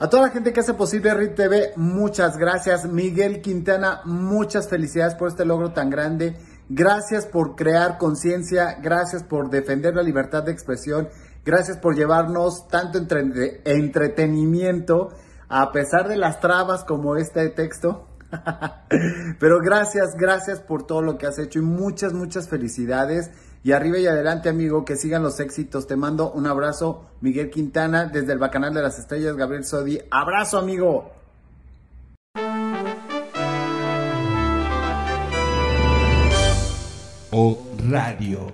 A toda la gente que hace posible RIT TV, muchas gracias. Miguel Quintana, muchas felicidades por este logro tan grande. Gracias por crear conciencia, gracias por defender la libertad de expresión, gracias por llevarnos tanto entre entretenimiento a pesar de las trabas como este texto. Pero gracias, gracias por todo lo que has hecho y muchas, muchas felicidades. Y arriba y adelante, amigo, que sigan los éxitos. Te mando un abrazo, Miguel Quintana, desde el Bacanal de las Estrellas, Gabriel Sodi. Abrazo, amigo. O Radio.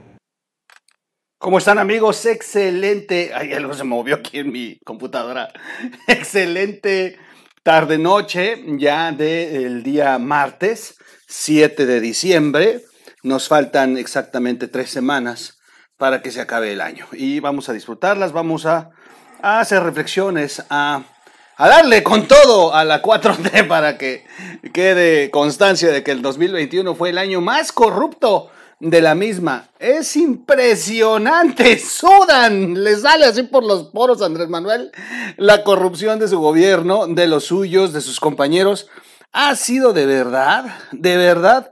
¿Cómo están amigos? Excelente. Ay, algo se movió aquí en mi computadora. Excelente tarde noche ya del día martes 7 de diciembre. Nos faltan exactamente tres semanas para que se acabe el año y vamos a disfrutarlas, vamos a, hacer reflexiones, a, darle con todo a la 4T para que quede constancia de que el 2021 fue el año más corrupto de la misma. Es impresionante, sudan, le sale así por los poros Andrés Manuel la corrupción de su gobierno, de los suyos, de sus compañeros. Ha sido de verdad, de verdad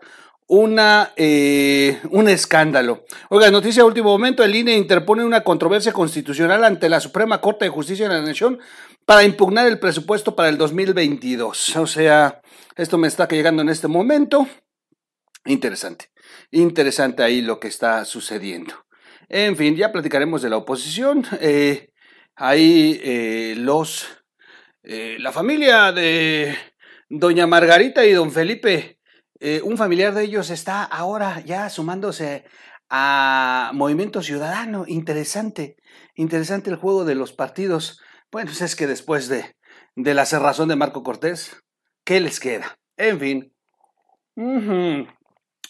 una, eh, un escándalo. Oiga, noticia de último momento, el INE interpone una controversia constitucional ante la Suprema Corte de Justicia de la Nación para impugnar el presupuesto para el 2022. O sea, esto me está llegando en este momento. Interesante, interesante ahí lo que está sucediendo. En fin, ya platicaremos de la oposición. Eh, ahí eh, los, la familia de doña Margarita y don Felipe eh, un familiar de ellos está ahora ya sumándose a Movimiento Ciudadano. Interesante, interesante el juego de los partidos. Bueno, pues es que después de, de la cerrazón de Marco Cortés, ¿qué les queda? En fin.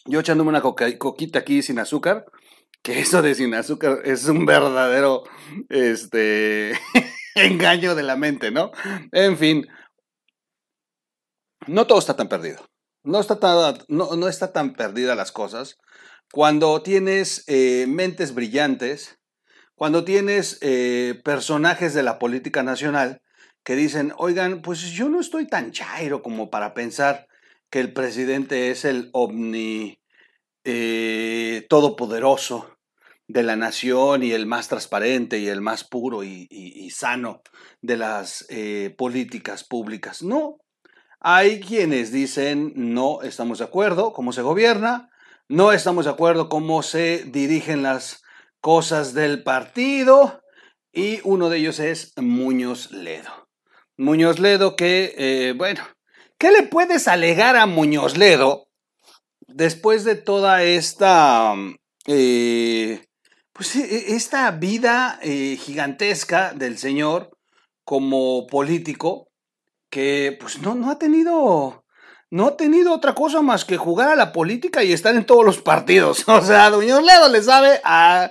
Yo echándome una coquita aquí sin azúcar, que eso de sin azúcar es un verdadero este, engaño de la mente, ¿no? En fin, no todo está tan perdido. No está tan, no, está tan perdida las cosas. Cuando tienes eh, mentes brillantes, cuando tienes eh, personajes de la política nacional que dicen, oigan, pues yo no estoy tan chairo como para pensar que el presidente es el omni eh, todopoderoso de la nación y el más transparente y el más puro y, sano de las políticas públicas. No, hay quienes dicen no estamos de acuerdo cómo se gobierna, no estamos de acuerdo cómo se dirigen las cosas del partido y uno de ellos es Muñoz Ledo. Muñoz Ledo que, eh, bueno, ¿qué le puedes alegar a Muñoz Ledo después de toda esta, eh, pues e, e, esta vida eh, gigantesca del señor como político? Que pues no, no ha tenido no ha tenido otra cosa más que jugar a la política y estar en todos los partidos. O sea, Doña Ledo le sabe a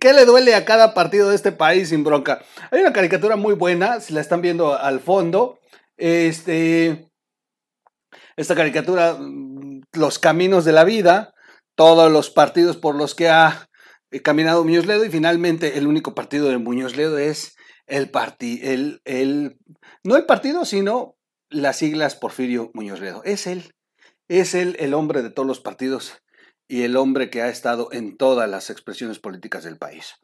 qué le duele a cada partido de este país sin bronca. Hay una caricatura muy buena, si la están viendo al fondo. Este, esta caricatura, mm, los caminos de la vida, todos los partidos por los que ha eh, caminado Muñoz Ledo y finalmente el único partido de Muñoz Ledo es el partido, el, el, no el partido, sino las siglas Porfirio Muñoz Ledo. Es él, es él el hombre de todos los partidos y el hombre que ha estado en todas las expresiones políticas del país.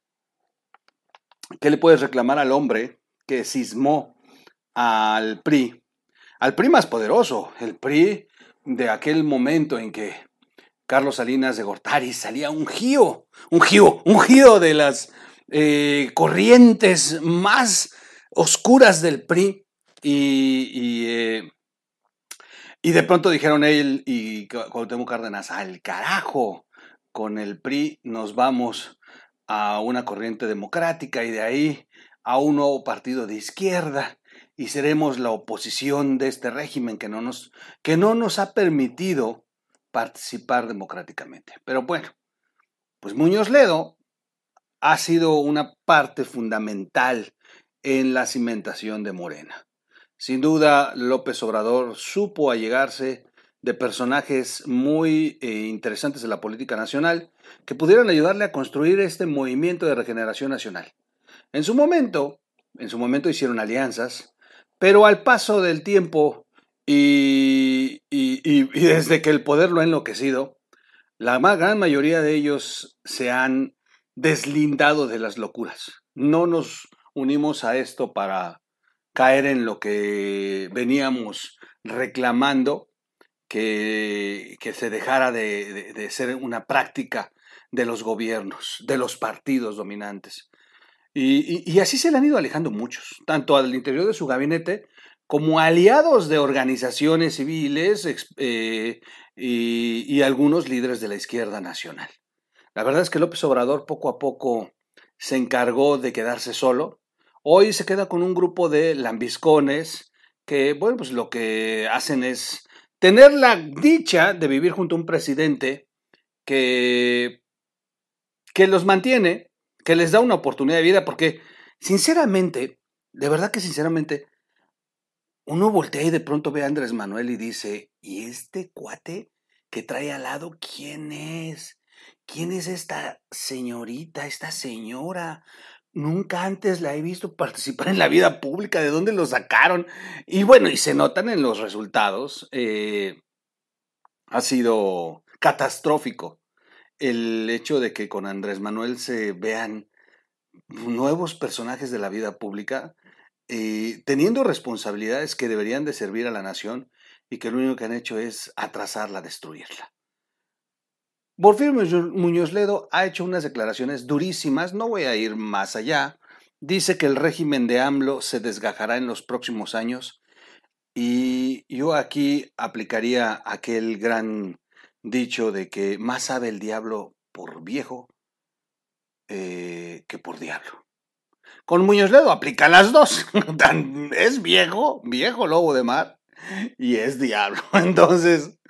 ¿Qué le puedes reclamar al hombre que cismó al PRI? Al PRI más poderoso, el PRI de aquel momento en que Carlos Salinas de Gortari salía un gío, un gío, un gío de las eh, corrientes más oscuras del PRI y, eh, y, de pronto dijeron él y Cuauhtémoc Cárdenas, al carajo, con el PRI nos vamos a una corriente democrática y de ahí a un nuevo partido de izquierda y seremos la oposición de este régimen que no nos, que no nos ha permitido participar democráticamente. Pero bueno, pues Muñoz Ledo ha sido una parte fundamental en la cimentación de Morena. Sin duda, López Obrador supo allegarse de personajes muy eh, interesantes de la política nacional que pudieran ayudarle a construir este movimiento de regeneración nacional. En su momento, en su momento hicieron alianzas, Pero al paso del tiempo y, desde que el poder lo ha enloquecido, la gran mayoría de ellos se han deslindado de las locuras. No nos unimos a esto para caer en lo que veníamos reclamando, que, que se dejara de, ser una práctica de los gobiernos, de los partidos dominantes. Y, así se le han ido alejando muchos, tanto al interior de su gabinete como aliados de organizaciones civiles eh, y, algunos líderes de la izquierda nacional. La verdad es que López Obrador poco a poco se encargó de quedarse solo. Hoy se queda con un grupo de lambiscones que, bueno, pues lo que hacen es tener la dicha de vivir junto a un presidente que, que los mantiene, que les da una oportunidad de vida, porque sinceramente, de verdad que sinceramente, uno voltea y de pronto ve a Andrés Manuel y dice, ¿y este cuate que trae al lado quién es? ¿Quién es esta señorita, esta señora? Nunca antes la he visto participar en la vida pública, ¿de dónde lo sacaron? Y bueno, y se notan en los resultados, eh, ha sido catastrófico el hecho de que con Andrés Manuel se vean nuevos personajes de la vida pública, eh, teniendo responsabilidades que deberían de servir a la nación y que lo único que han hecho es atrasarla, destruirla. Porfirio Muñoz Ledo ha hecho unas declaraciones durísimas, no voy a ir más allá. Dice que el régimen de AMLO se desgajará en los próximos años y yo aquí aplicaría aquel gran dicho de que más sabe el diablo por viejo eh, que por diablo. Con Muñoz Ledo aplica las dos. es viejo, viejo lobo de mar y es diablo. Entonces,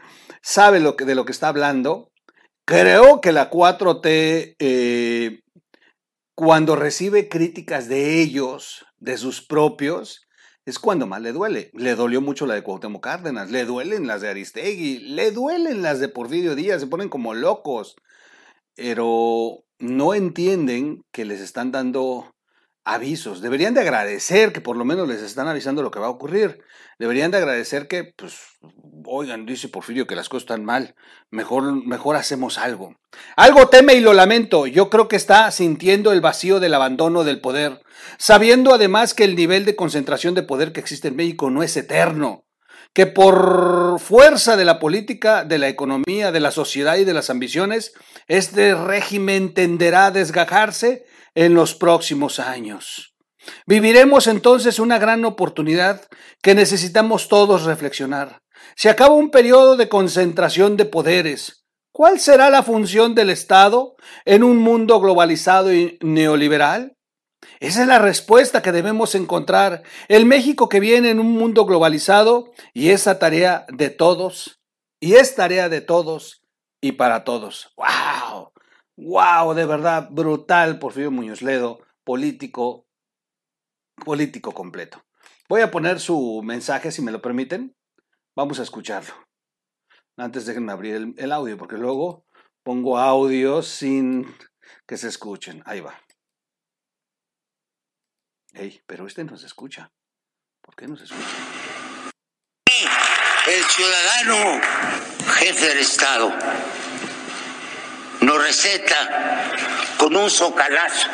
sabe de lo que está hablando Creo que la 4T, eh, cuando recibe críticas de ellos, de sus propios, es cuando más le duele. Le dolió mucho la de Cuauhtémoc Cárdenas, le duelen las de Aristegui, le duelen las de Porfirio Díaz, se ponen como locos, pero no entienden que les están dando avisos. Deberían de agradecer que por lo menos les están avisando lo que va a ocurrir. Deberían de agradecer que, pues, oigan, dice Porfirio que las cosas están mal. Mejor, mejor hacemos algo. Algo teme y lo lamento. Yo creo que está sintiendo el vacío del abandono del poder, sabiendo además que el nivel de concentración de poder que existe en México no es eterno que por fuerza de la política, de la economía, de la sociedad y de las ambiciones, este régimen tenderá a desgajarse en los próximos años. Viviremos entonces una gran oportunidad que necesitamos todos reflexionar. Se acaba un periodo de concentración de poderes. ¿Cuál será la función del Estado en un mundo globalizado y neoliberal? Esa es la respuesta que debemos encontrar. El México que viene en un mundo globalizado y esa tarea de todos, y es tarea de todos y para todos. ¡Wow! wow, de verdad, brutal Porfirio Muñoz Ledo, político, político completo. Voy a poner su mensaje, si me lo permiten. Vamos a escucharlo. Antes déjenme abrir el, el audio, porque luego pongo audio sin que se escuchen. Ahí va. Ey, pero este no se escucha. ¿Por qué no se escucha? El ciudadano jefe del Estado nos receta con un socalazo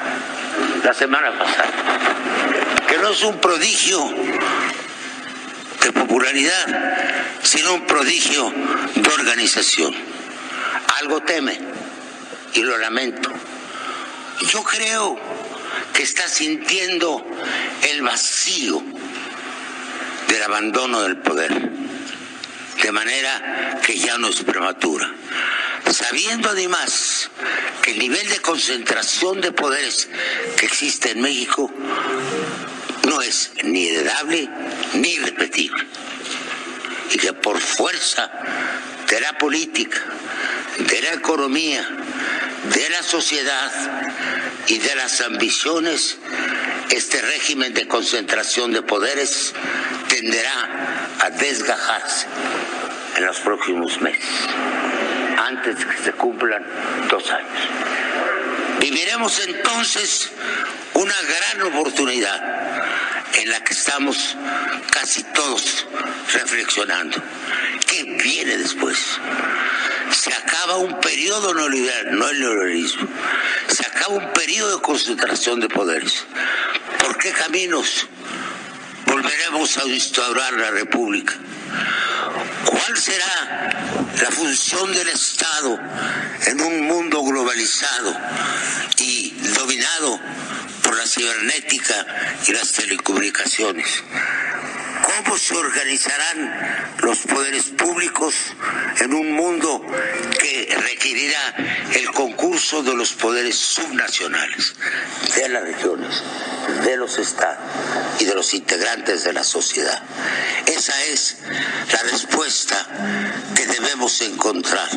la semana pasada, que no es un prodigio de popularidad, sino un prodigio de organización. Algo teme y lo lamento. Yo creo está sintiendo el vacío del abandono del poder, de manera que ya no es prematura. Sabiendo además que el nivel de concentración de poderes que existe en México no es ni heredable ni repetible y que por fuerza de la política, de la economía, de la sociedad y de las ambiciones, este régimen de concentración de poderes tenderá a desgajarse en los próximos meses antes que se cumplan dos años. Viviremos entonces una gran oportunidad en la que estamos casi todos reflexionando. ¿Qué viene después? Se acaba un periodo neoliberal, no el neoliberalismo. Se acaba un periodo de concentración de poderes. ¿Por qué caminos volveremos a instaurar la República? ¿Cuál será la función del Estado en un mundo globalizado y dominado por la cibernética y las telecomunicaciones? ¿Cómo se organizarán los poderes públicos en un mundo que requerirá el concurso de los poderes subnacionales, de las regiones, de los estados y de los integrantes de la sociedad? Esa es la respuesta que debemos encontrar.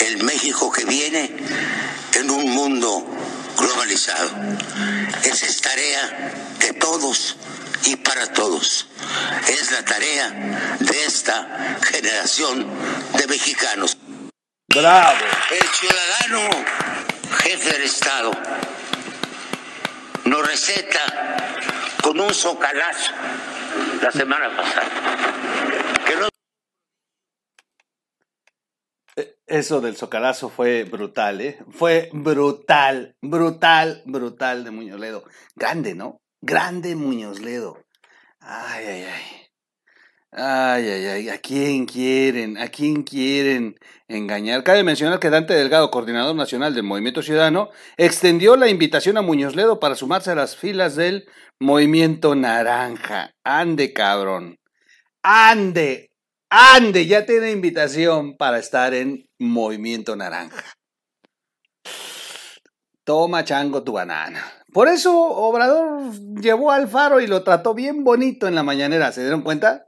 El México que viene en un mundo globalizado. Esa es tarea de todos y para todos. Es la tarea de esta generación de mexicanos. Bravo. El ciudadano jefe del Estado nos receta con un socalazo la semana pasada que no Eso del socalazo fue brutal, ¿eh? Fue brutal, brutal, brutal de Muñoz Ledo. Grande, ¿no? Grande Muñoz Ledo. Ay, ay, ay. Ay, ay, ay. ¿A quién quieren? ¿A quién quieren engañar? Cabe mencionar que Dante Delgado, coordinador nacional del Movimiento Ciudadano, extendió la invitación a Muñoz Ledo para sumarse a las filas del Movimiento Naranja. Ande, cabrón. Ande, ande. Ya tiene invitación para estar en Movimiento Naranja. Toma chango tu banana. Por eso Obrador llevó al faro y lo trató bien bonito en la mañanera. ¿Se dieron cuenta?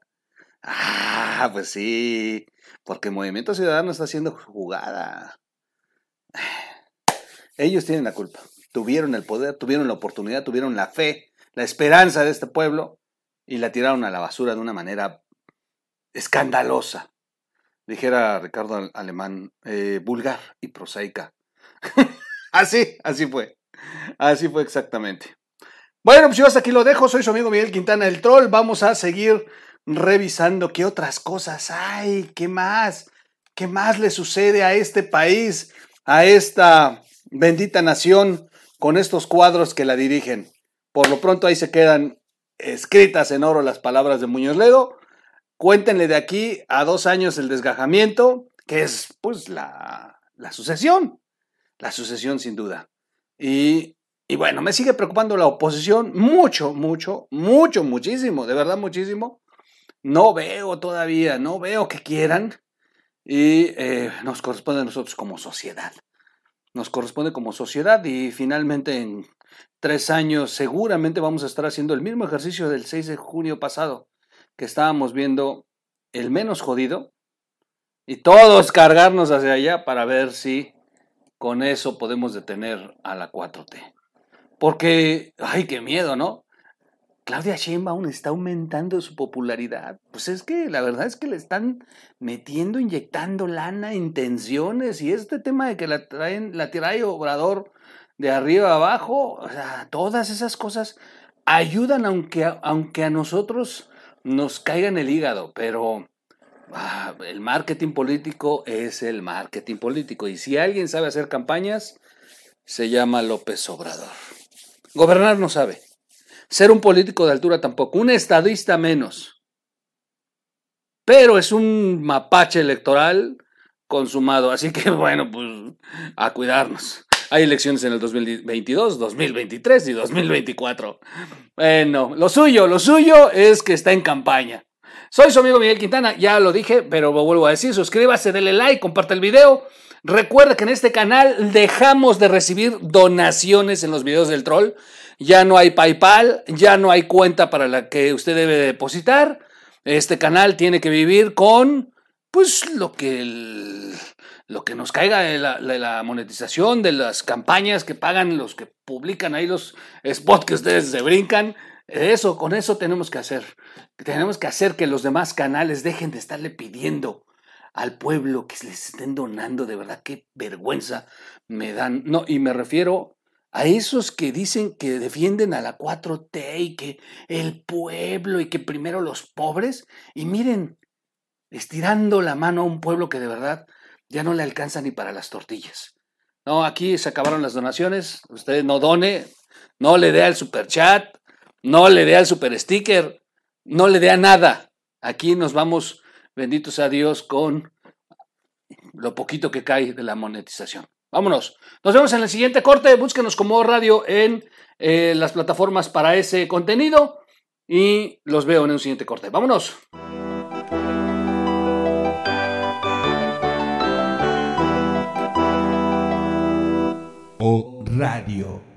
Ah, pues sí. Porque Movimiento Ciudadano está haciendo jugada. Ellos tienen la culpa. Tuvieron el poder, tuvieron la oportunidad, tuvieron la fe, la esperanza de este pueblo y la tiraron a la basura de una manera escandalosa. Dijera Ricardo Alemán, eh, vulgar y prosaica. así, así fue. Así fue exactamente. Bueno, pues yo hasta aquí lo dejo. Soy su amigo Miguel Quintana el Troll. Vamos a seguir revisando qué otras cosas hay, qué más, qué más le sucede a este país, a esta bendita nación con estos cuadros que la dirigen. Por lo pronto ahí se quedan escritas en oro las palabras de Muñoz Ledo. Cuéntenle de aquí a dos años el desgajamiento, que es pues la, la sucesión, la sucesión sin duda. Y, bueno, me sigue preocupando la oposición mucho, mucho, mucho, muchísimo, de verdad muchísimo. No veo todavía, no veo que quieran y eh, nos corresponde a nosotros como sociedad. Nos corresponde como sociedad y finalmente en tres años seguramente vamos a estar haciendo el mismo ejercicio del 6 de junio pasado, que estábamos viendo el menos jodido y todos cargarnos hacia allá para ver si con eso podemos detener a la 4T. Porque, ay, qué miedo, ¿no? Claudia Sheinbaum está aumentando su popularidad. Pues es que la verdad es que le están metiendo, inyectando lana, intenciones y este tema de que la traen, la trae Obrador de arriba abajo, o sea, todas esas cosas ayudan aunque, aunque a nosotros nos caiga en el hígado, pero ah, el marketing político es el marketing político y si alguien sabe hacer campañas, se llama López Obrador. Gobernar no sabe. Ser un político de altura tampoco, un estadista menos. Pero es un mapache electoral consumado, así que bueno, pues a cuidarnos. Hay elecciones en el 2022, 2023 y 2024. Bueno, lo suyo, lo suyo es que está en campaña. Soy su amigo Miguel Quintana, ya lo dije, pero lo vuelvo a decir, suscríbase, dele like, comparte el video. Recuerda que en este canal dejamos de recibir donaciones en los videos del troll ya no hay PayPal, ya no hay cuenta para la que usted debe depositar. Este canal tiene que vivir con, pues, lo que, lo que nos caiga la, de la, monetización, de las campañas que pagan los que publican ahí los spots que ustedes se brincan. Eso, con eso tenemos que hacer. Tenemos que hacer que los demás canales dejen de estarle pidiendo al pueblo que les estén donando. De verdad, qué vergüenza me dan. No, y me refiero a esos que dicen que defienden a la 4T y que el pueblo y que primero los pobres, y miren, estirando la mano a un pueblo que de verdad ya no le alcanza ni para las tortillas. No, aquí se acabaron las donaciones, usted no done, no le dé al super chat, no le dé al super sticker, no le dé a nada. Aquí nos vamos, benditos a Dios, con lo poquito que cae de la monetización. Vámonos. Nos vemos en el siguiente corte. Búsquenos como radio en eh, las plataformas para ese contenido. Y los veo en un siguiente corte. Vámonos. Radio.